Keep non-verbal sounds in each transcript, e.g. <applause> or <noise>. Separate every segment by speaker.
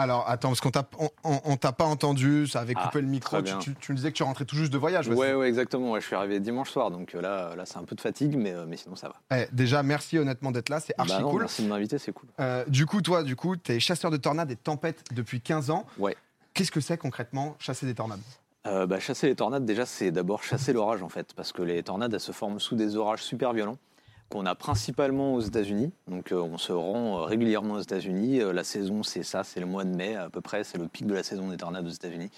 Speaker 1: Alors, attends, parce qu'on t'a on, on t'a pas entendu, ça avait
Speaker 2: Ah,
Speaker 1: coupé le micro. Tu, tu- tu me disais que tu rentrais tout juste de voyage. vas-y.
Speaker 2: Ouais, exactement. Ouais, je suis arrivé dimanche soir, donc euh, là, là c'est un peu de fatigue, mais, euh, mais sinon ça va.
Speaker 1: Eh, déjà, merci honnêtement d'être là, c'est archi
Speaker 2: Bah non,
Speaker 1: cool.
Speaker 2: Merci de m'inviter, c'est cool.
Speaker 1: Euh, du coup, toi, du coup, tu es chasseur de tornades et de tempêtes depuis 15 ans.
Speaker 2: Ouais.
Speaker 1: Qu'est-ce que c'est concrètement chasser des tornades?
Speaker 2: Euh, bah, chasser les tornades, déjà, c'est d'abord chasser l'orage, en fait, parce que les tornades, elles se forment sous des orages super violents qu'on a principalement aux États-Unis. Donc, euh, on se rend euh, régulièrement aux États-Unis. Euh, la saison, c'est ça, c'est le mois de mai à peu près, c'est le pic de la saison des tornades aux États-Unis.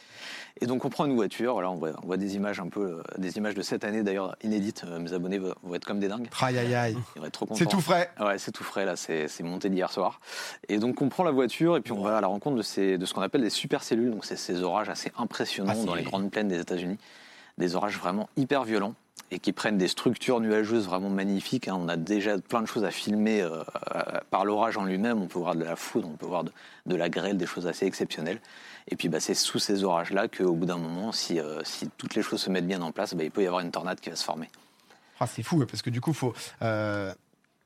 Speaker 2: Et donc, on prend une voiture. Là, on voit, on voit des images un peu, des images de cette année d'ailleurs inédites. Mes abonnés vont être comme des dingues.
Speaker 1: Aïe, aïe, aïe.
Speaker 2: Ils vont être trop contents.
Speaker 1: C'est tout frais.
Speaker 2: Ouais, c'est tout frais là, c'est monté d'hier soir. Et donc on prend la voiture et puis on va à la rencontre de, ces, de ce qu'on appelle des supercellules. Donc c'est ces orages assez impressionnants
Speaker 1: Ah,
Speaker 2: dans les grandes plaines des États-Unis. Des orages vraiment hyper violents et qui prennent des structures nuageuses vraiment magnifiques. hein. On a déjà plein de choses à filmer euh, euh, par l'orage en lui-même. On peut voir de la foudre, on peut voir de, la grêle, des choses assez exceptionnelles. Et puis bah, c'est sous ces orages-là qu'au bout d'un moment, si, euh, si toutes les choses se mettent bien en place, bah, il peut y avoir une tornade qui va se former.
Speaker 1: Ah, c'est fou, parce que du coup, faut. euh,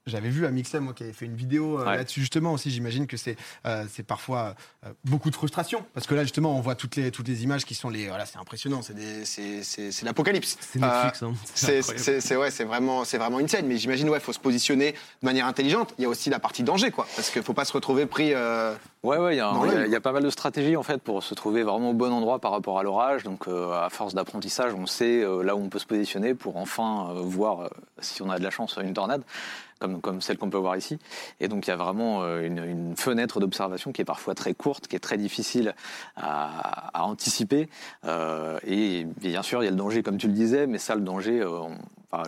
Speaker 1: J'avais vu Amixem moi, qui avait fait une vidéo euh,
Speaker 2: Ouais.
Speaker 1: là-dessus justement aussi. J'imagine que c'est euh, c'est parfois euh, beaucoup de frustration parce que là justement on voit toutes les toutes les images qui sont les voilà c'est impressionnant c'est des- c'est c'est c'est l'apocalypse.
Speaker 3: C'est Netflix, hein.
Speaker 1: C'est
Speaker 3: incroyable.
Speaker 1: c'est- c'est- ouais, c'est vraiment, c'est vraiment une scène. Mais j'imagine, ouais, faut se positionner de manière intelligente. Il y a aussi la partie danger, quoi, parce qu'il faut pas se retrouver pris. euh,
Speaker 2: Ouais, ouais, il y, a y y pas mal de stratégies en fait pour se trouver vraiment au bon endroit par rapport à l'orage. Donc, euh, à force d'apprentissage, on sait euh, là où on peut se positionner pour enfin euh, voir euh, si on a de la chance une tornade, comme, comme celle qu'on peut voir ici. Et donc, il y a vraiment euh, une, une fenêtre d'observation qui est parfois très courte, qui est très difficile à, à anticiper. Euh, et bien sûr, il y a le danger, comme tu le disais, mais ça, le danger, euh,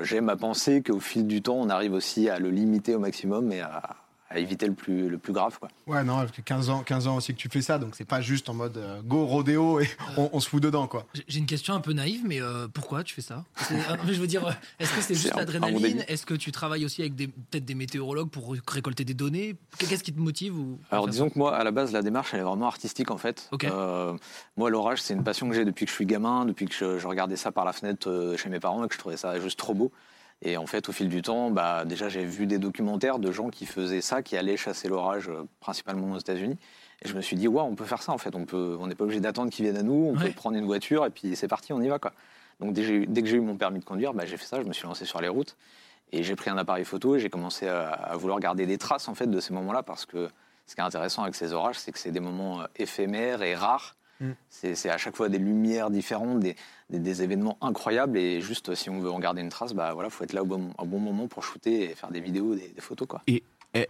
Speaker 2: j'aime à penser qu'au fil du temps, on arrive aussi à le limiter au maximum et à, à éviter le plus, le plus grave. Quoi.
Speaker 1: Ouais, non, parce que 15 ans, 15 ans aussi que tu fais ça, donc c'est pas juste en mode euh, go rodéo et on, on se fout dedans, quoi.
Speaker 4: J'ai- une question un peu naïve, mais euh, pourquoi tu fais ça? Euh, <laughs> Je veux dire, euh, est-ce que c'est juste l'adrénaline? Est-ce que tu travailles aussi avec des- peut-être des météorologues pour récolter des données? Qu'est-ce qui te motive ou
Speaker 2: Alors disons que moi, à la base, la démarche, elle est vraiment artistique en fait. Euh, moi, l'orage, c'est une passion que j'ai depuis que je suis gamin, depuis que je, je regardais ça par la fenêtre euh, chez mes parents et que je trouvais ça juste trop beau. Et en fait, au fil du temps, bah, déjà, j'ai vu des documentaires de gens qui faisaient ça, qui allaient chasser l'orage, euh, principalement aux États-Unis. Et je me suis dit, waouh, on peut faire ça en fait. On n'est pas obligé d'attendre qu'ils viennent à nous. On
Speaker 4: Ouais.
Speaker 2: peut prendre une voiture et puis c'est parti, on y va quoi. Donc dès, que j'ai eu- dès que j'ai eu mon permis de conduire, bah, j'ai fait ça. Je me suis lancé sur les routes et j'ai pris un appareil photo et j'ai commencé à, à vouloir garder des traces en fait de ces moments-là parce que ce qui est intéressant avec ces orages, c'est que c'est des moments euh, éphémères et rares.
Speaker 1: Mm.
Speaker 2: C'est à chaque fois des lumières différentes, des, des- des événements incroyables. Et juste, si on veut en garder une trace, bah voilà, faut être là au bon, au bon moment pour shooter et faire des vidéos, des, des photos, quoi.
Speaker 3: Eh,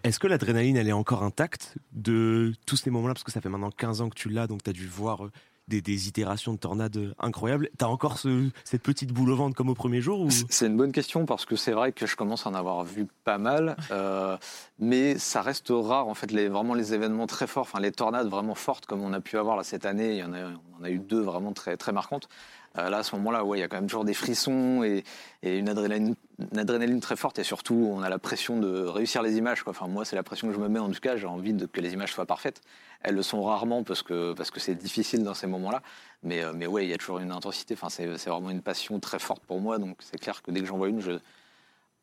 Speaker 3: Est-ce que l'adrénaline, elle est encore intacte de tous ces moments-là? Parce que ça fait maintenant 15 ans que tu l'as, donc tu as dû voir euh, des, des itérations de tornades incroyables. Tu as encore ce- cette petite boule au ventre comme au premier jour ou...
Speaker 2: C'est une bonne question parce que c'est vrai que je commence à en avoir vu pas mal, euh, mais ça reste rare en fait. Les, vraiment les événements très forts, enfin les tornades vraiment fortes comme on a pu avoir là cette année, il y en a, on en a eu deux vraiment très très marquantes. Euh, là à ce moment-là, ouais, il y a quand même toujours des frissons et, une, adrénaline, très forte et surtout on a la pression de réussir les images. Enfin moi c'est la pression que je me mets en tout cas. J'ai envie que les images soient parfaites. Elles le sont rarement parce que parce que c'est difficile dans ces moments-là. Mais, euh, mais ouais, il y a toujours une intensité. Enfin, c'est vraiment une passion très forte pour moi. Donc, c'est clair que dès que j'en vois une, je,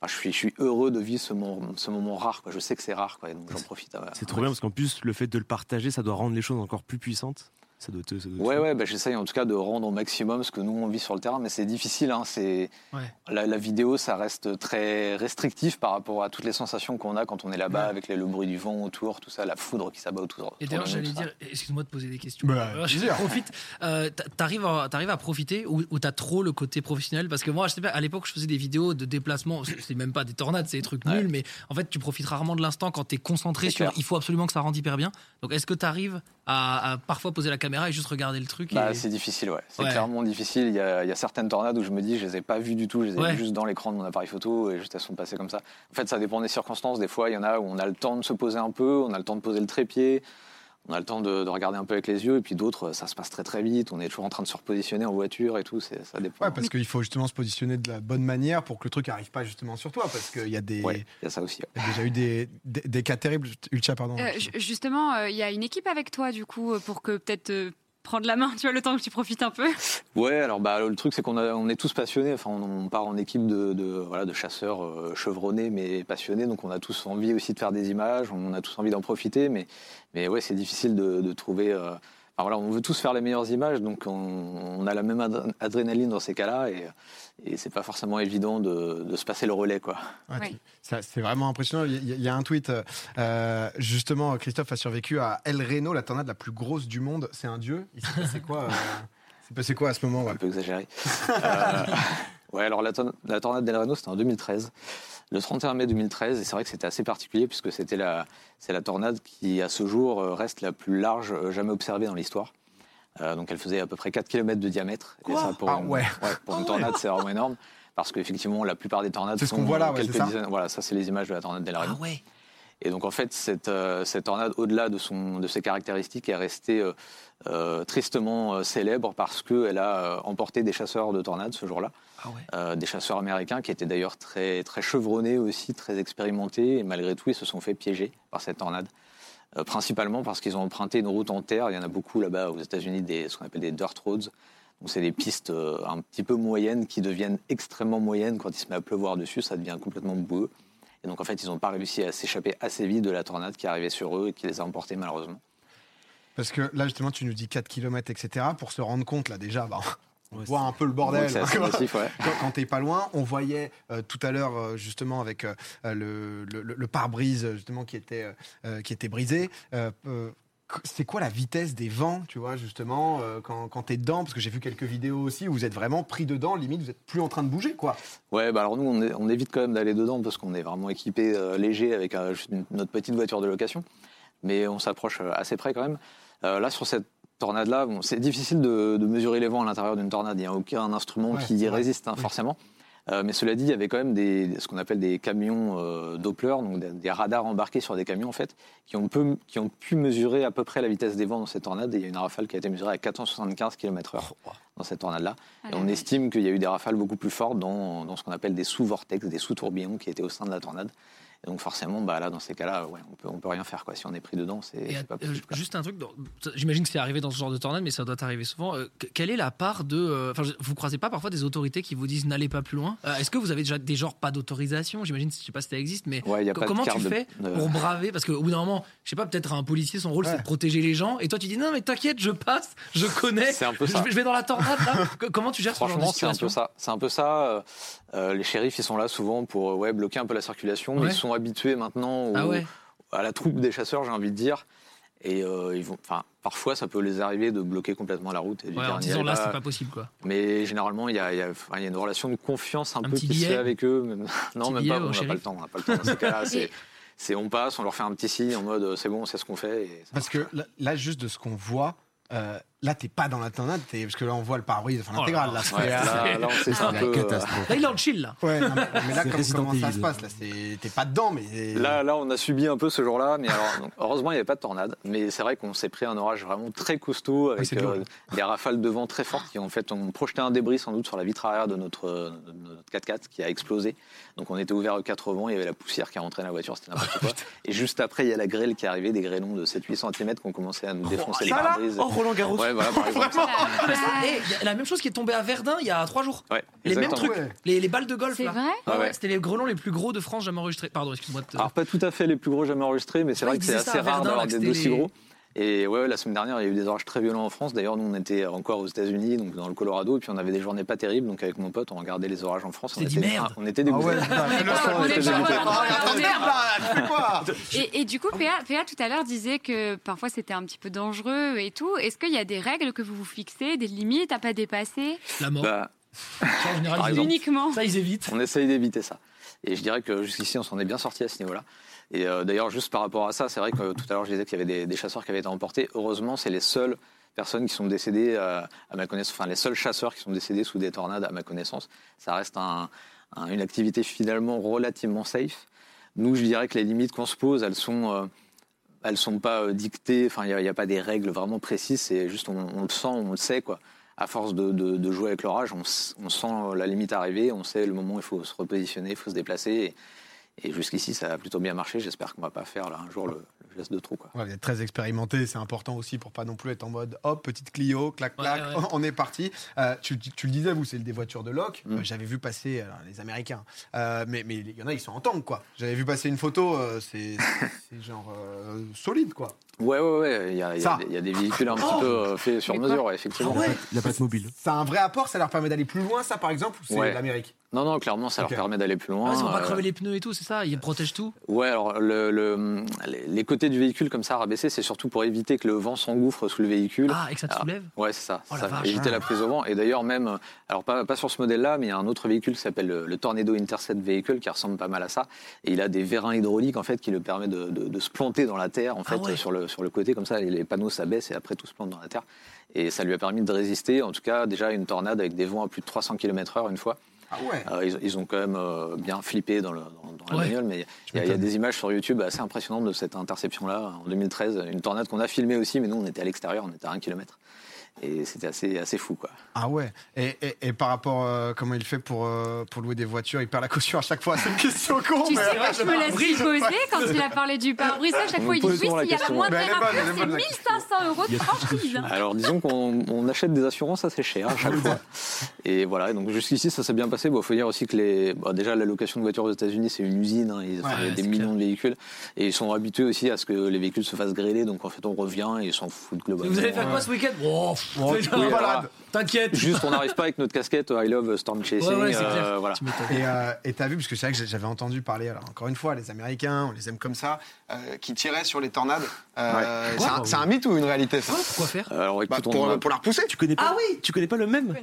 Speaker 2: je, suis, je suis heureux de vivre ce moment, ce moment rare. Je sais que c'est rare, donc j'en profite. euh,
Speaker 3: C'est trop bien parce qu'en plus, le fait de le partager, ça doit rendre les choses encore plus puissantes. Ça doit te. ça doit te-
Speaker 2: Ouais, ouais, bah, j'essaye en tout cas de rendre au maximum ce que nous on vit sur le terrain, mais c'est difficile. Hein, c'est
Speaker 4: Ouais.
Speaker 2: la, la vidéo, ça reste très restrictif par rapport à toutes les sensations qu'on a quand on est là-bas,
Speaker 4: Ouais.
Speaker 2: avec les- le bruit du vent autour, tout ça, la foudre qui s'abat autour.
Speaker 4: Et d'ailleurs,
Speaker 2: de nous,
Speaker 4: j'allais dire, excuse-moi de poser des questions.
Speaker 1: Bah,
Speaker 4: Alors, je profite. Euh, t'a- T'arrives à, t'arrives à profiter ou, ou t'as trop le côté professionnel? Parce que moi, je sais pas, à l'époque, je faisais des vidéos de déplacement. C'est même pas des tornades, c'est des trucs
Speaker 2: Ouais.
Speaker 4: nuls. Mais en fait, tu profites rarement de l'instant quand t'es concentré sur.
Speaker 2: clair.
Speaker 4: Il faut absolument que ça rende hyper bien. Donc, est-ce que t'arrives à, à parfois poser la caméra et juste regarder le truc
Speaker 2: Bah,
Speaker 4: et-
Speaker 2: c'est difficile, ouais. C'est
Speaker 4: Ouais.
Speaker 2: clairement difficile. Il y, a, il y a certaines tornades où je me dis, je les ai pas vues du tout, je les ai
Speaker 4: Ouais.
Speaker 2: vues juste dans l'écran de mon appareil photo et juste elles sont passées comme ça. En fait, ça dépend des circonstances. Des fois, il y en a où on a le temps de se poser un peu, on a le temps de poser le trépied, on a le temps de, de regarder un peu avec les yeux, et puis d'autres, ça se passe très très vite. On est toujours en train de se repositionner en voiture et tout. c'est- Ça dépend.
Speaker 1: Ouais, parce qu'il faut justement se positionner de la bonne manière pour que le truc arrive pas justement sur toi, parce qu'il y a des,
Speaker 2: Ouais, il y a ça aussi. ouais.
Speaker 1: il y a déjà eu des, des, des cas terribles. Ultia, pardon.
Speaker 5: Euh, ju- justement, euh, il y a une équipe avec toi, du coup, euh, pour que peut-être euh, prendre la main, tu vois, le temps que tu profites un peu
Speaker 2: Ouais, alors bah, le truc c'est qu'on on est tous passionnés. Enfin, on, on part en équipe de, de, voilà, de chasseurs euh, chevronnés mais passionnés. Donc on a tous envie aussi de faire des images. On a tous envie d'en profiter. Mais, mais ouais, c'est difficile de, de trouver. euh, enfin, voilà, on veut tous faire les meilleures images. Donc on, on a la même adr- adrénaline dans ces cas-là. Et, et c'est pas forcément évident de, de se passer le relais. Quoi.
Speaker 1: Ouais,
Speaker 5: Oui.
Speaker 1: c'est vraiment impressionnant. Il y, a- il y a un tweet, euh, justement, Christophe a survécu à El Reno, la tornade la plus grosse du monde. C'est un dieu. Il s'est passé quoi euh, Il s'est passé quoi à ce moment ouais?
Speaker 2: Un peu exagéré. Euh, ouais, alors la tornade d'El Reno, c'était en 2013, le 31 mai 2013, et c'est vrai que c'était assez particulier puisque c'était la, c'est la tornade qui, à ce jour, euh, reste la plus large euh, jamais observée dans l'histoire. Euh, donc elle faisait à peu près 4 km de diamètre.
Speaker 1: Quoi
Speaker 2: ça, pour
Speaker 1: Ah
Speaker 2: une,
Speaker 1: ouais.
Speaker 2: pour
Speaker 1: Ah
Speaker 2: une
Speaker 1: ouais.
Speaker 2: tornade, c'est vraiment énorme. Parce qu'effectivement, la plupart des tornades
Speaker 1: C'est ce
Speaker 2: sont
Speaker 1: qu'on voit là, ouais,
Speaker 2: quelques
Speaker 1: c'est ça
Speaker 2: dizaines. Voilà, ça, c'est les images de la tornade d'El Reno.
Speaker 4: Ah ouais.
Speaker 2: Et donc en fait, cette, euh, cette tornade, au-delà de, son, de ses caractéristiques, est restée euh, euh, tristement célèbre parce qu'elle a emporté des chasseurs de tornades ce jour-là,
Speaker 4: Ah ouais.
Speaker 2: Euh, des chasseurs américains qui étaient d'ailleurs très, très chevronnés aussi, très expérimentés, et malgré tout, ils se sont fait piéger par cette tornade. Euh, principalement parce qu'ils ont emprunté une route en terre. Il y en a beaucoup là-bas aux États-Unis, des, ce qu'on appelle des dirt roads. Donc c'est des pistes un petit peu moyennes qui deviennent extrêmement moyennes quand il se met à pleuvoir dessus, ça devient complètement boueux. Et donc en fait, ils n'ont pas réussi à s'échapper assez vite de la tornade qui arrivait sur eux et qui les a emportés malheureusement.
Speaker 1: Parce que là, justement, tu nous dis 4 km, etc. Pour se rendre compte, là, déjà, bah, on
Speaker 3: Ouais,
Speaker 1: voit un peu le bordel.
Speaker 2: Assez massif, ouais.
Speaker 1: quand, quand t'es pas loin, on voyait euh, tout à l'heure euh, justement avec euh, le, le- le pare-brise justement qui était euh, qui était brisé. C'est quoi la vitesse des vents, tu vois, justement, euh, quand, quand t'es dedans? Parce que j'ai vu quelques vidéos aussi où vous êtes vraiment pris dedans, limite, vous êtes plus en train de bouger, quoi.
Speaker 2: Ouais, bah alors nous, on, est- on évite quand même d'aller dedans parce qu'on est vraiment équipé euh, léger avec euh, notre petite voiture de location. Mais on s'approche assez près quand même. Là, sur cette tornade-là, bon, c'est difficile de, de mesurer les vents à l'intérieur d'une tornade. Il n'y a aucun instrument
Speaker 1: Ouais,
Speaker 2: qui y résiste, hein,
Speaker 1: Oui.
Speaker 2: forcément. Euh, mais cela dit, il y avait quand même des, ce qu'on appelle des camions euh, Doppler, donc des, des radars embarqués sur des camions en fait, qui ont, peu- qui ont pu mesurer à peu près la vitesse des vents dans cette tornade. Et il y a une rafale qui a été mesurée à 475 km/h dans cette tornade-là.
Speaker 5: Ah
Speaker 2: Et on estime qu'il y a eu des rafales beaucoup plus fortes dans, dans ce qu'on appelle des sous-vortex, des sous-tourbillons qui étaient au sein de la tornade. Et donc forcément, bah là, dans ces cas-là, ouais, on peut, on peut rien faire. Quoi. Si on est pris dedans, c'est pas
Speaker 4: euh,
Speaker 2: possible. quoi.
Speaker 4: juste un truc, j'imagine que c'est arrivé dans ce genre de tornade, mais ça doit arriver souvent. Euh, que- quelle est la part de. euh, Enfin, vous croisez pas parfois des autorités qui vous disent n'allez pas plus loin? Euh, Est-ce que vous avez déjà des genres pas d'autorisation? J'imagine, je sais pas si ça existe, mais
Speaker 2: Ouais, il y a
Speaker 4: co-
Speaker 2: pas de
Speaker 4: comment tu
Speaker 2: de-
Speaker 4: fais
Speaker 2: de-
Speaker 4: pour braver? Parce qu'au bout d'un moment, je sais pas, peut-être un policier, son rôle
Speaker 1: Ouais.
Speaker 4: c'est de protéger les gens, et toi tu dis non, mais t'inquiète, je passe, je connais,
Speaker 2: C'est un peu
Speaker 4: je
Speaker 2: ça.
Speaker 4: vais, je vais dans la tornade là. <laughs> Comment tu gères ce genre de
Speaker 2: Franchement, c'est un
Speaker 4: situation?
Speaker 2: peu ça. C'est un peu ça. euh, euh, les shérifs, ils sont là souvent pour euh, ouais, bloquer un peu la circulation.
Speaker 4: Ouais.
Speaker 2: Ils sont habitués maintenant au-
Speaker 4: Ah ouais
Speaker 2: à la troupe des chasseurs, j'ai envie de dire. Et euh, ils vont, enfin, parfois, ça peut les arriver de bloquer complètement la route et de
Speaker 4: Ouais, en disant là, c'est pas possible quoi.
Speaker 2: Mais généralement, il y a, il y y a une relation de confiance un,
Speaker 4: Un
Speaker 2: peu
Speaker 4: petit
Speaker 2: qui se fait
Speaker 4: billet
Speaker 2: avec eux. <laughs> non, même pas. On n'a pas le temps. On n'a pas le temps. Dans ces cas-là, <laughs> c'est, c'est on passe, on leur fait un petit signe en mode euh, c'est bon, on sait ce qu'on fait. et ça
Speaker 1: Parce que là, là, juste de ce qu'on voit, euh, là, t'es pas dans la tornade, t'es- parce que là, on voit le pare-brise, enfin
Speaker 4: Oh là
Speaker 1: l'intégrale,
Speaker 4: là.
Speaker 2: Ouais,
Speaker 1: c'est-
Speaker 2: là, là, on sait c'est un
Speaker 3: la
Speaker 2: peu.
Speaker 3: catastrophe.
Speaker 4: Là, il est en chill là.
Speaker 1: Ouais, non, mais, mais là, comme- comment ça se passe Là, c'est- t'es pas dedans, mais.
Speaker 2: Là, là, on a subi un peu ce jour-là, mais alors, donc, heureusement, il n'y avait pas de tornade. Mais c'est vrai qu'on s'est pris un orage vraiment très costaud avec euh, des rafales de vent très fortes qui, en fait, ont projeté un débris sans doute sur la vitre arrière de notre, de notre 4x4 qui a explosé. Donc, on était ouvert aux quatre vents, il y avait la poussière qui rentrait dans la voiture, c'était n'importe <laughs> quoi. Et juste après, il y a la grêle qui est arrivée, des grêlons de 7-8 cm qui ont commencé à nous défoncer les pare-brises.
Speaker 3: Oh, Roland Garros
Speaker 2: Ouais, voilà, par <laughs> exemple.
Speaker 4: Mais ça, il y a la même chose qui est tombée à Verdun il y a trois jours.
Speaker 2: Ouais,
Speaker 4: Les mêmes trucs,
Speaker 1: Ouais.
Speaker 4: les, les balles de golf
Speaker 5: C'est
Speaker 4: là.
Speaker 5: vrai
Speaker 4: Ah ouais,
Speaker 2: Ouais, ouais.
Speaker 4: C'était les grelons les plus gros de France jamais enregistrés. Pardon, excuse-moi. de te-
Speaker 2: Alors, pas tout à fait les plus gros jamais enregistrés, mais c'est
Speaker 4: Ouais,
Speaker 2: vrai que c'est assez
Speaker 4: à
Speaker 2: rare
Speaker 4: Verdun,
Speaker 2: d'avoir des
Speaker 4: les-
Speaker 2: gros. Et ouais, la semaine dernière, il y a eu des orages très violents en France. D'ailleurs, nous, on était encore aux États-Unis, donc dans le Colorado, et puis on avait des journées pas terribles. Donc avec mon pote, on regardait les orages en France.
Speaker 4: On s'est dit,
Speaker 2: était,
Speaker 4: merde.
Speaker 2: on était
Speaker 1: Ah
Speaker 2: dégoûtés.
Speaker 1: était Ah,
Speaker 5: Et, du coup, PA, PA tout à l'heure disait que parfois c'était un petit peu dangereux et tout. Est-ce qu'il y a des règles que vous vous fixez, des limites à pas dépasser?
Speaker 4: La mort.
Speaker 2: Bah,
Speaker 4: en général, <laughs> ils.
Speaker 5: Uniquement.
Speaker 4: Ça, ils évitent.
Speaker 2: on essaye d'éviter ça. Et je dirais que jusqu'ici, on s'en est bien sorti à ce niveau-là. Et euh, d'ailleurs, juste par rapport à ça, c'est vrai que tout à l'heure, je disais qu'il y avait des, chasseurs qui avaient été emportés. Heureusement, c'est les seules personnes qui sont décédées, euh, à ma connaissance, enfin les seuls chasseurs qui sont décédés sous des tornades, à ma connaissance. Ça reste un- un- une activité finalement relativement safe. Nous, je dirais que les limites qu'on se pose, elles sont, euh, elles sont pas dictées. Il n'y a, pas des règles vraiment précises. C'est juste, on, le sent, on le sait, quoi. À force de, jouer avec l'orage, on, sent la limite arriver, on sait le moment où il faut se repositionner, il faut se déplacer. Et jusqu'ici, ça a plutôt bien marché. J'espère qu'on va pas faire là, un jour le, de trop. Quoi.
Speaker 1: Ouais, vous êtes très expérimenté, c'est important aussi pour pas non plus être en mode hop, petite Clio, clac, clac,
Speaker 4: Ouais, ouais. <laughs>
Speaker 1: on est parti. Euh, tu, tu le disais, vous, c'est des voitures de loc.
Speaker 2: Mm.
Speaker 1: Euh, J'avais vu passer alors, les Américains, Euh, mais mais il y en a, ils sont en tank, quoi. J'avais vu passer une photo, euh, c'est <laughs> c'est genre euh, solide, quoi.
Speaker 2: Ouais, ouais, ouais. Il y a, il y a des- il y a des véhicules un petit
Speaker 1: Oh
Speaker 2: peu euh, faits sur mesure, ouais, effectivement.
Speaker 1: Ah ouais
Speaker 3: La patte mobile.
Speaker 1: Ça a un vrai apport, ça leur permet d'aller plus loin, ça, par exemple, ou c'est
Speaker 2: Ouais.
Speaker 1: l'Amérique?
Speaker 2: Non, non, clairement, ça leur permet d'aller plus loin.
Speaker 4: Ah, ils vont pas
Speaker 2: euh,
Speaker 4: crever les pneus et tout, c'est ça? Ils protègent tout?
Speaker 2: Ouais, alors le, le- les- les du véhicule comme ça rabaissés, c'est surtout pour éviter que le vent s'engouffre sous le véhicule.
Speaker 4: Ah, et que ça te soulève?
Speaker 2: Ouais, c'est ça.
Speaker 4: Oh la
Speaker 2: ça
Speaker 4: vache.
Speaker 2: éviter la prise au vent. Et d'ailleurs, même, alors pas, pas sur ce modèle-là, mais il y a un autre véhicule qui s'appelle le, le Tornado Intercept Vehicle qui ressemble pas mal à ça. Et il a des vérins hydrauliques en fait qui le permet de, de- de se planter dans la terre en fait
Speaker 4: Ah ouais.
Speaker 2: sur le sur le côté comme ça. Et les panneaux s'abaissent et après tout se plante dans la terre. Et ça lui a permis de résister, en tout cas déjà à une tornade avec des vents à plus de 300 km/h une fois.
Speaker 1: Ah ouais
Speaker 2: Euh, ils, ils ont quand même euh, bien flippé dans, le, dans, dans la
Speaker 4: Ouais.
Speaker 2: bagnole, mais il y, a- il y a des images sur YouTube assez impressionnantes de cette interception-là en 2013. Une tornade qu'on a filmée aussi, mais nous on était à l'extérieur, on était à un kilomètre. Et c'était assez, assez fou, quoi.
Speaker 1: Ah ouais. Et, et, et par rapport euh, comment il fait pour, euh, pour louer des voitures, il perd la caution à chaque fois. C'est une question con,
Speaker 5: Tu
Speaker 1: mais
Speaker 5: sais quoi, je me laisse
Speaker 4: pare-brise.
Speaker 5: poser quand il a parlé du pare-brise. À chaque
Speaker 2: On
Speaker 5: fois, il dit oui, s'il y a la moindre erreur, c'est
Speaker 1: bonne, la
Speaker 5: 1500 euros de franchise.
Speaker 2: Alors disons qu'on on achète des assurances assez chères à chaque fois. Et voilà, et donc jusqu'ici ça s'est bien passé. Il faut dire aussi que les, bon, déjà la location de voitures aux États-Unis c'est une usine, hein, ils ont
Speaker 1: Ouais,
Speaker 2: des millions de véhicules et ils sont habitués aussi à ce que les véhicules se fassent grêler. Donc en fait on revient et ils s'en foutent globalement.
Speaker 4: Vous allez faire quoi ce week-end? Oh,
Speaker 1: Bon, oui, voilà.
Speaker 4: T'inquiète
Speaker 2: Juste on n'arrive pas avec notre casquette I love Storm Chasing.
Speaker 4: Ouais, ouais, c'est
Speaker 2: euh, voilà.
Speaker 1: Et euh, et t'as vu, parce que c'est vrai que j'avais entendu parler, alors encore une fois, les Américains, on les aime comme ça, euh, qui tiraient sur les tornades. Euh, c'est un- mythe ou une réalité ça
Speaker 4: Ouais, Pourquoi faire
Speaker 2: Alors
Speaker 1: Bah,
Speaker 2: écoute,
Speaker 1: pour la repousser.
Speaker 3: Tu connais pas
Speaker 4: Ah oui
Speaker 3: Tu connais pas le même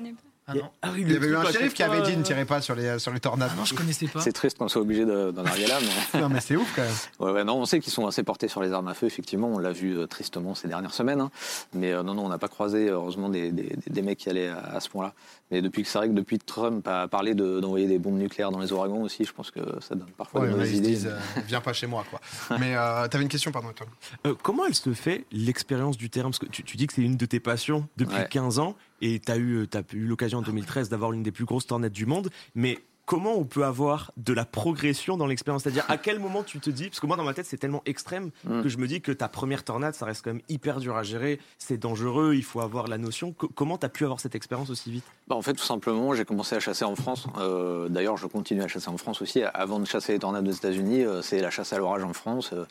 Speaker 4: Ah non.
Speaker 3: Ah oui,
Speaker 1: Il y avait eu un shérif qui avait dit ne
Speaker 3: euh,
Speaker 1: tirez pas sur les, sur les tornades.
Speaker 4: Ah non, je connaissais pas.
Speaker 2: c'est triste qu'on soit obligé de- d'en arriver là, mais. <laughs>
Speaker 1: Non, mais c'est ouf quand même.
Speaker 2: Ouais, ouais, non, on sait qu'ils sont assez portés sur les armes à feu, effectivement. On l'a vu euh, tristement ces dernières semaines. hein. Mais euh, non, non, on n'a pas croisé, heureusement, des, des- des mecs qui allaient à, à ce point-là. Mais depuis que c'est vrai que depuis Trump a parlé de- d'envoyer des bombes nucléaires dans les ouragans aussi, je pense que ça donne parfois
Speaker 1: Ouais,
Speaker 2: des mauvaises idées.
Speaker 1: disent, euh, viens pas chez moi, quoi. <laughs> Mais euh, t'avais une question, pardon, toi.
Speaker 3: Euh, comment elle se fait l'expérience du terrain? Parce que tu, tu dis que c'est une de tes passions depuis
Speaker 2: Ouais.
Speaker 3: 15 ans et tu as eu, t'as eu l'occasion en 2013 d'avoir l'une des plus grosses tornades du monde. Mais comment on peut avoir de la progression dans l'expérience? C'est-à-dire à quel moment tu te dis Parce que moi dans ma tête c'est tellement extrême
Speaker 2: Mm.
Speaker 3: que je me dis que ta première tornade ça reste quand même hyper dur à gérer, c'est dangereux, il faut avoir la notion. Co- comment tu as pu avoir cette expérience aussi vite?
Speaker 2: Bah, en fait, tout simplement, j'ai commencé à chasser en France. Euh, D'ailleurs, je continue à chasser en France aussi. Avant de chasser les tornades aux États-Unis, euh, c'est la chasse à l'orage en France. Euh,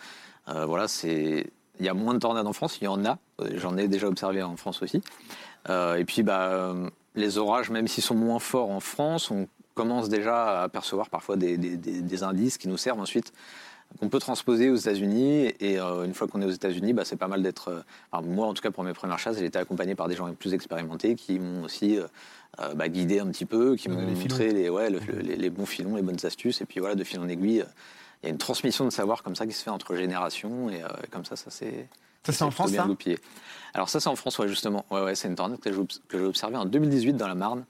Speaker 2: euh, voilà, c'est. Il y a moins de tornades en France, il y en a. Euh, J'en ai déjà observé en France aussi. Euh, et puis, bah, euh, les orages, même s'ils sont moins forts en France, on commence déjà à apercevoir parfois des, des- des- des indices qui nous servent ensuite qu'on peut transposer aux États-Unis. Et euh, une fois qu'on est aux États-Unis, bah, c'est pas mal d'être. euh, enfin, moi, en tout cas, pour mes premières chasses, j'ai été accompagné par des gens plus expérimentés qui m'ont aussi euh, bah, guidé un petit peu, qui m'ont
Speaker 1: filons.
Speaker 2: montré les, ouais, le- le- les, les bons filons, les bonnes astuces. Et puis voilà, de fil en aiguille, il y a une transmission de savoir comme ça qui se fait entre générations. Et comme ça, ça c'est.
Speaker 1: Ça, c'est en France,
Speaker 2: bien
Speaker 1: ça
Speaker 2: goupillé. Alors ça, c'est en France, ouais, justement. Ouais, ouais, c'est une tornade que j'ai obs- que j'ai observée en 2018 dans la Marne.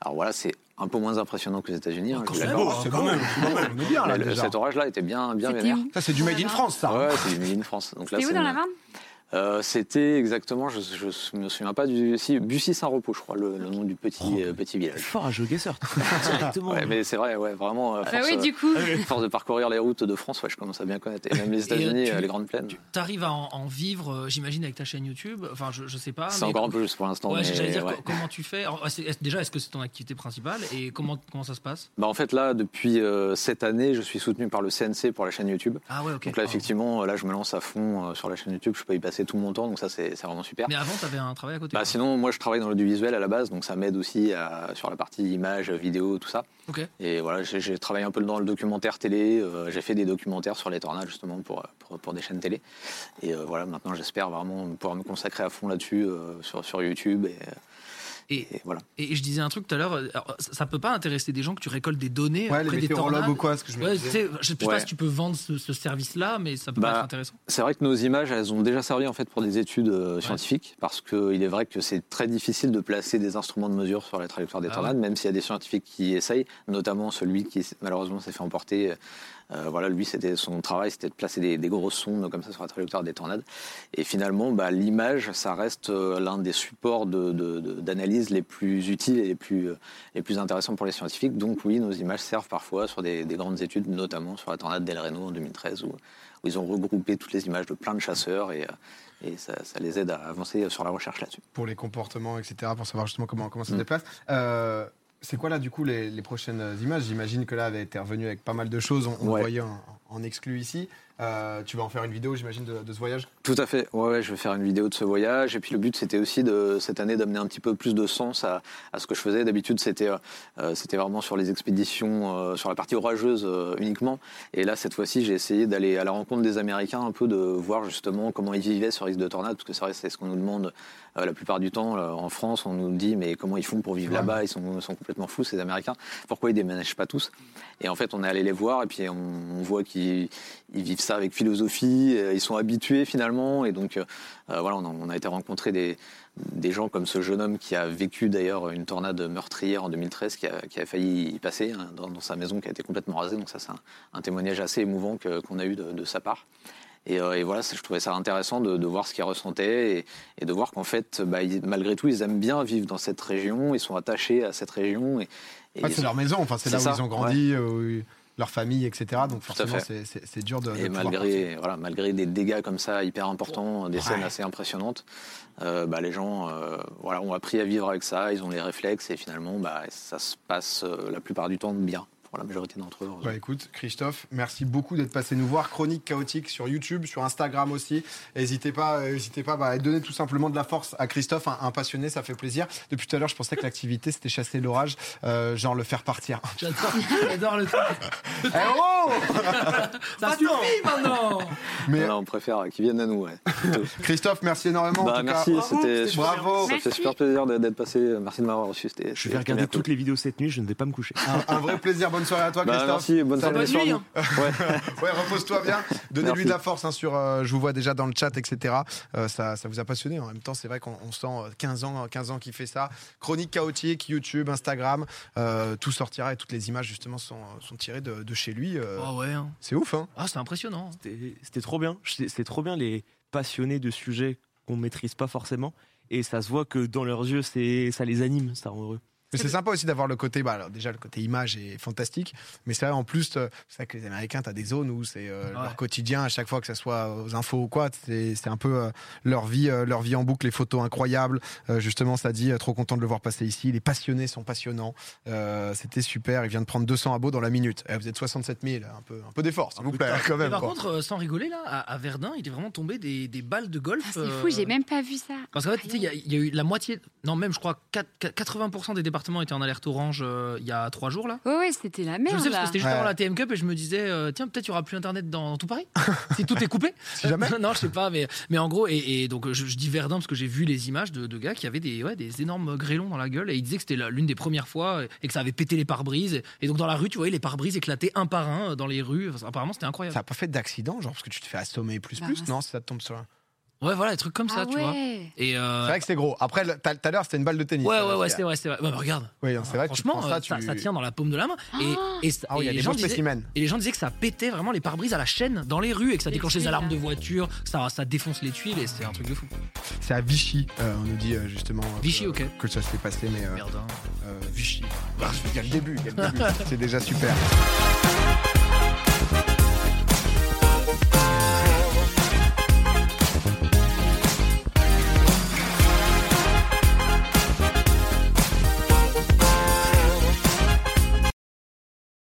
Speaker 2: Alors voilà, c'est un peu moins impressionnant que les États-Unis. hein,
Speaker 4: Quand même.
Speaker 2: d'accord.
Speaker 1: c'est quand même, quand même, on est bien, là,
Speaker 2: Mais le-
Speaker 1: déjà.
Speaker 2: cet orage-là était bien, bien vénère.
Speaker 1: Ça, c'est du Made in France, ça.
Speaker 2: Ouais, c'est du Made in France. Donc là,
Speaker 5: où
Speaker 2: c'est
Speaker 5: dans la Marne?
Speaker 2: Euh, C'était exactement, je, je me souviens pas du. Si, Bussy-Saint-Repos, je crois, le, le nom du petit, euh, petit village.
Speaker 3: Fort à GeoGuessr. Directement. <laughs>
Speaker 2: Ouais, mais c'est vrai, ouais, vraiment. euh,
Speaker 5: Bah
Speaker 2: force,
Speaker 5: oui, du coup. <laughs>
Speaker 2: force de parcourir les routes de France, ouais, je commence à bien connaître. Et même les États-Unis,
Speaker 4: tu-
Speaker 2: les grandes plaines.
Speaker 4: Tu arrives à en, en vivre, j'imagine, avec ta chaîne YouTube? Enfin, je, je sais pas.
Speaker 2: C'est encore un peu juste pour l'instant.
Speaker 4: Ouais,
Speaker 2: mais
Speaker 4: j'allais dire
Speaker 2: ouais.
Speaker 4: co- comment tu fais? Alors, déjà, est-ce que c'est ton activité principale? Et comment comment ça se passe?
Speaker 2: Bah, en fait, là, depuis euh, cette année, je suis soutenu par le CNC pour la chaîne YouTube.
Speaker 4: Ah ouais, ok.
Speaker 2: Donc là, effectivement, là, je me lance à fond euh, sur la chaîne YouTube. Je peux y passer tout mon temps, donc ça, c'est vraiment super.
Speaker 4: Mais avant, tu avais un travail à côté.
Speaker 2: Bah, sinon, moi, je travaille dans l'audiovisuel à la base, donc ça m'aide aussi à- sur la partie image, vidéo, tout ça. Et voilà, j'ai j'ai travaillé un peu dans le documentaire télé. euh, j'ai fait des documentaires sur les tornades justement pour, pour, pour des chaînes télé. Et euh, voilà, maintenant, j'espère vraiment pouvoir me consacrer à fond là-dessus euh, sur, sur YouTube. Et,
Speaker 4: Et,
Speaker 2: et voilà.
Speaker 4: et je disais un truc tout à l'heure. euh, ça, peut pas intéresser des gens que tu récoltes des données
Speaker 1: Ouais, les
Speaker 4: des tornades.
Speaker 1: ou quoi, ce que je me
Speaker 4: Ouais,
Speaker 1: disais.
Speaker 4: je sais pas si tu peux vendre ce, ce service-là, mais ça peut
Speaker 2: Bah,
Speaker 4: pas être intéressant.
Speaker 2: C'est vrai que nos images, elles ont déjà servi en fait pour des études euh, scientifiques, parce qu'il est vrai que c'est très difficile de placer des instruments de mesure sur la trajectoire des
Speaker 4: Ah
Speaker 2: tornades, même s'il y a des scientifiques qui essayent, notamment celui qui malheureusement s'est fait emporter. Euh, voilà, lui, c'était son travail, c'était de placer des, des grosses sondes comme ça sur la trajectoire des tornades. Et finalement, bah, l'image, ça reste euh, l'un des supports de- de- de- d'analyse les plus utiles et les plus, euh, les plus intéressantes pour les scientifiques. Donc oui, nos images servent parfois sur des, des grandes études, notamment sur la tornade d'El Reno en 2013, où, où ils ont regroupé toutes les images de plein de chasseurs et, et ça, ça les aide à avancer sur la recherche là-dessus.
Speaker 1: Pour les comportements, etc., pour savoir justement comment, comment ça se
Speaker 2: Mm.
Speaker 1: déplace. Euh, c'est quoi là du coup les, les prochaines images? J'imagine que là, elle été revenu avec pas mal de choses. On, on
Speaker 2: Ouais.
Speaker 1: le voyait en, en exclu ici. Euh, tu vas en faire une vidéo, j'imagine, de, ce voyage?
Speaker 2: Tout à fait. Ouais, je vais faire une vidéo de ce voyage. Et puis le but, c'était aussi de cette année d'amener un petit peu plus de sens à, ce que je faisais. D'habitude, c'était euh, c'était vraiment sur les expéditions, euh, sur la partie orageuse euh, uniquement. Et là, cette fois-ci, j'ai essayé d'aller à la rencontre des Américains, un peu de voir justement comment ils vivaient ce risque de tornade, parce que c'est vrai, c'est ce qu'on nous demande euh, la plupart du temps. En France, on nous dit mais comment ils font pour vivre là-bas? Ils sont, complètement fous, ces Américains. Pourquoi ils déménagent pas tous? Et en fait, on est allé les voir et puis on, voit qu'ils ils vivent ça avec philosophie, euh, ils sont habitués finalement, et donc euh, euh, voilà, on a, on a été rencontrer des, des gens comme ce jeune homme qui a vécu d'ailleurs une tornade meurtrière en 2013, qui a, qui a failli y passer hein, dans, dans sa maison qui a été complètement rasée, donc ça c'est un, un témoignage assez émouvant qu'on a eu de, de sa part. Et, euh, et voilà, je trouvais ça intéressant de, de voir ce qu'ils ressentaient et, et de voir qu'en fait, bah, ils- malgré tout, ils aiment bien vivre dans cette région, ils sont attachés à cette région. Et, et
Speaker 1: Ah, C'est leur maison, enfin, c'est là où
Speaker 2: ça,
Speaker 1: ils ont grandi, où- leur famille, etc. Donc forcément, c'est- dur de.
Speaker 2: Et malgré, voilà, malgré des dégâts comme ça hyper importants, des scènes assez impressionnantes, euh, bah, les gens euh, voilà, ont appris à vivre avec ça, ils ont les réflexes et finalement bah, ça se passe euh, la plupart du temps bien pour la majorité d'entre eux.
Speaker 1: Bah écoute, Christophe, merci beaucoup d'être passé nous voir. Chronique chaotique sur YouTube, sur Instagram aussi. N'hésitez pas, euh, n'hésitez pas bah, à donner tout simplement de la force à Christophe, un, un passionné, ça fait plaisir. Depuis tout à l'heure, je pensais que l'activité c'était chasser l'orage, euh, genre le faire partir. <laughs>
Speaker 4: J'adore, j'adore le truc.
Speaker 1: Eh oh <laughs>
Speaker 4: Ça suffit maintenant
Speaker 1: Mais
Speaker 2: Voilà, on préfère qu'ils viennent à nous. ouais. <laughs>
Speaker 1: Christophe, merci énormément. en
Speaker 2: Bah,
Speaker 1: tout
Speaker 2: merci,
Speaker 1: cas.
Speaker 2: c'était
Speaker 1: bravo.
Speaker 2: Ça fait
Speaker 5: Merci.
Speaker 2: super plaisir d'être passé. Merci de m'avoir reçu.
Speaker 3: Je vais regarder toutes les vidéos cette nuit, je ne vais pas me coucher.
Speaker 1: Un, un vrai plaisir. Bonne soirée à toi,
Speaker 2: Bah,
Speaker 1: Christophe.
Speaker 2: merci, bonne soirée.
Speaker 4: Bonne nuit.
Speaker 2: Ouais. <laughs>
Speaker 1: Ouais, repose-toi bien. Donnez-lui de la force hein, sur. euh, je vous vois déjà dans le chat, etc. Euh, ça, ça vous a passionné. En même temps, c'est vrai qu'on on sent euh, 15 ans, 15 ans qu'il fait ça. Chronique chaotique, YouTube, Instagram, euh, tout sortira et toutes les images justement sont, sont tirées de, de chez lui. euh,
Speaker 4: Oh ouais. hein.
Speaker 1: C'est ouf, hein
Speaker 4: Ah, c'est impressionnant.
Speaker 3: C'était c'était trop bien. C'est c'est trop bien les passionnés de sujets qu'on maîtrise pas forcément. Et ça se voit que dans leurs yeux, c'est ça les anime, ça rend heureux.
Speaker 1: Mais c'est sympa aussi d'avoir le côté, bah, alors déjà le côté image est fantastique, mais c'est vrai en plus, euh, c'est vrai que les Américains, t'as des zones où c'est euh,
Speaker 4: Ouais.
Speaker 1: leur quotidien à chaque fois que ce soit aux infos ou quoi, c'est c'est un peu euh, leur vie, euh, leur vie en boucle, les photos incroyables. Euh, justement, ça dit, euh, trop content de le voir passer ici. Les passionnés sont passionnants. Euh, C'était super. Il vient de prendre 200 abos dans la minute. Eh, vous êtes 67 000, un peu, un peu d'effort, s'il vous plaît, quand
Speaker 4: Mais
Speaker 1: même.
Speaker 4: par
Speaker 1: quoi.
Speaker 4: contre, euh, sans rigoler, là, à, à Verdun, il est vraiment tombé des, des balles de golf.
Speaker 5: Ah, c'est
Speaker 4: euh,
Speaker 5: fou, j'ai même pas vu ça.
Speaker 4: Parce qu'en fait, il y, a- il y a eu la moitié, non, même je crois 4 80% des départements étaient en alerte orange euh, il y a 3 jours là.
Speaker 5: Ouais, ouais, c'était la
Speaker 4: Je
Speaker 5: merde
Speaker 4: le sais parce que c'était juste
Speaker 1: Ouais.
Speaker 4: avant la TM Cup et je me disais, euh, tiens, peut-être il y aura plus internet dans, dans tout Paris <laughs> si tout est coupé.
Speaker 1: Si jamais. <laughs>
Speaker 4: non, je sais pas, mais, mais en gros, et, et donc je, je dis Verdun parce que j'ai vu les images de, de gars qui avaient des, ouais, des énormes grêlons dans la gueule et ils disaient que c'était l'une des premières fois et que ça avait pété les pare-brises. Et, et donc dans la rue, tu voyais les pare-brises éclater un par un dans les rues. Enfin, apparemment, c'était incroyable.
Speaker 1: Ça n'a pas fait d'accident, genre parce que tu te fais assommer plus
Speaker 5: Bah,
Speaker 1: plus, non Si ça te tombe sur. un-
Speaker 4: Ouais, voilà, des trucs comme ça,
Speaker 5: ah
Speaker 4: tu vois. Et euh,
Speaker 1: C'est vrai que c'est gros. Après, tout à l'heure, c'était une balle de tennis.
Speaker 4: Ouais, ouais, ouais,
Speaker 1: c'est-
Speaker 4: vrai, c'est vrai. Ouais, bah, regarde.
Speaker 1: Oui, c'est vrai que tu
Speaker 4: Franchement,
Speaker 1: ça,
Speaker 4: euh,
Speaker 1: tu...
Speaker 4: ça, ça tient dans la paume de la main. Et,
Speaker 5: Ah
Speaker 4: et,
Speaker 1: Ah oui, y
Speaker 4: et
Speaker 1: a
Speaker 4: les
Speaker 1: des
Speaker 4: gens disaient,
Speaker 1: spécimens.
Speaker 4: et les gens disaient que ça pétait vraiment les pare-brises à la chaîne dans les rues et que ça
Speaker 5: Les
Speaker 4: déclenchait les
Speaker 5: tuiles,
Speaker 4: alarmes
Speaker 5: là.
Speaker 4: de voiture, que ça, ça défonce les tuiles et c'est un truc de fou.
Speaker 1: C'est à Vichy, euh, on nous dit euh, justement. euh,
Speaker 4: Vichy,
Speaker 1: que,
Speaker 4: ok.
Speaker 1: Que ça s'est passé, mais. euh,
Speaker 4: Merde. hein.
Speaker 1: euh, Vichy. Ah, Il y a le début, il y a le début. <laughs> c'est déjà super.